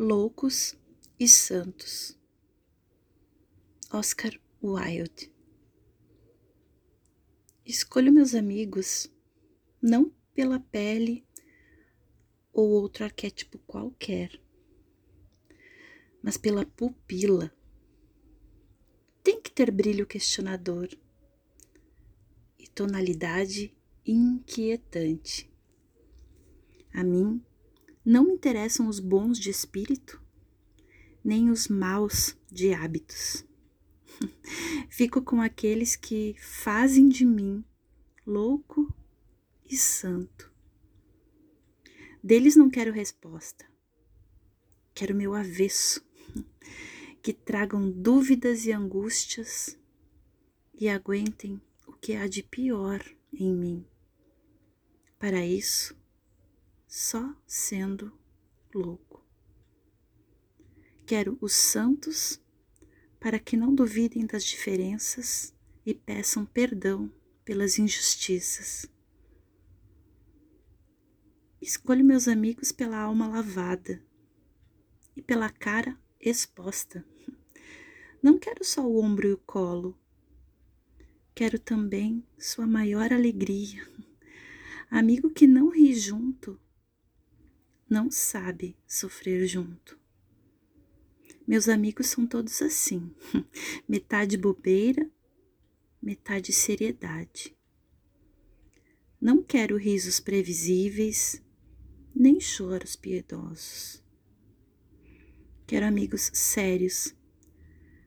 loucos e santos. Oscar Wilde. Escolho meus amigos não pela pele ou outro arquétipo qualquer, mas pela pupila. Tem que ter brilho questionador e tonalidade inquietante. A mim não me interessam os bons de espírito, nem os maus de hábitos. Fico com aqueles que fazem de mim louco e santo. Deles não quero resposta, quero meu avesso, que tragam dúvidas e angústias e aguentem o que há de pior em mim. Para isso, só sendo louco. Quero os santos para que não duvidem das diferenças e peçam perdão pelas injustiças. Escolho meus amigos pela alma lavada e pela cara exposta. Não quero só o ombro e o colo, quero também sua maior alegria. Amigo que não ri junto não sabe sofrer junto. Meus amigos são todos assim, metade bobeira, metade seriedade. Não quero risos previsíveis, nem choros piedosos. Quero amigos sérios,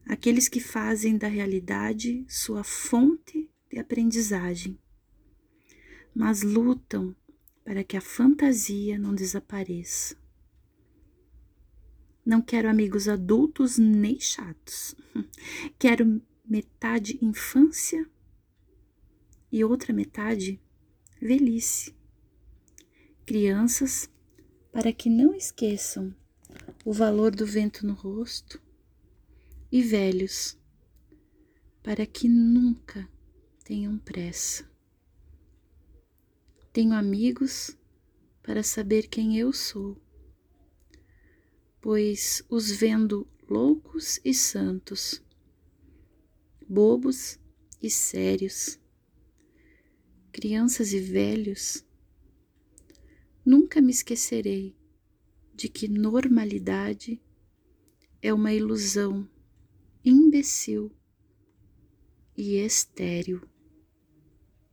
aqueles que fazem da realidade sua fonte de aprendizagem, mas lutam para que a fantasia não desapareça. Não quero amigos adultos nem chatos. Quero metade infância e outra metade velhice. Crianças para que não esqueçam o valor do vento no rosto e velhos para que nunca tenham pressa. Tenho amigos para saber quem eu sou, pois os vendo loucos e santos, bobos e sérios, crianças e velhos, nunca me esquecerei de que normalidade é uma ilusão imbecil e estéril.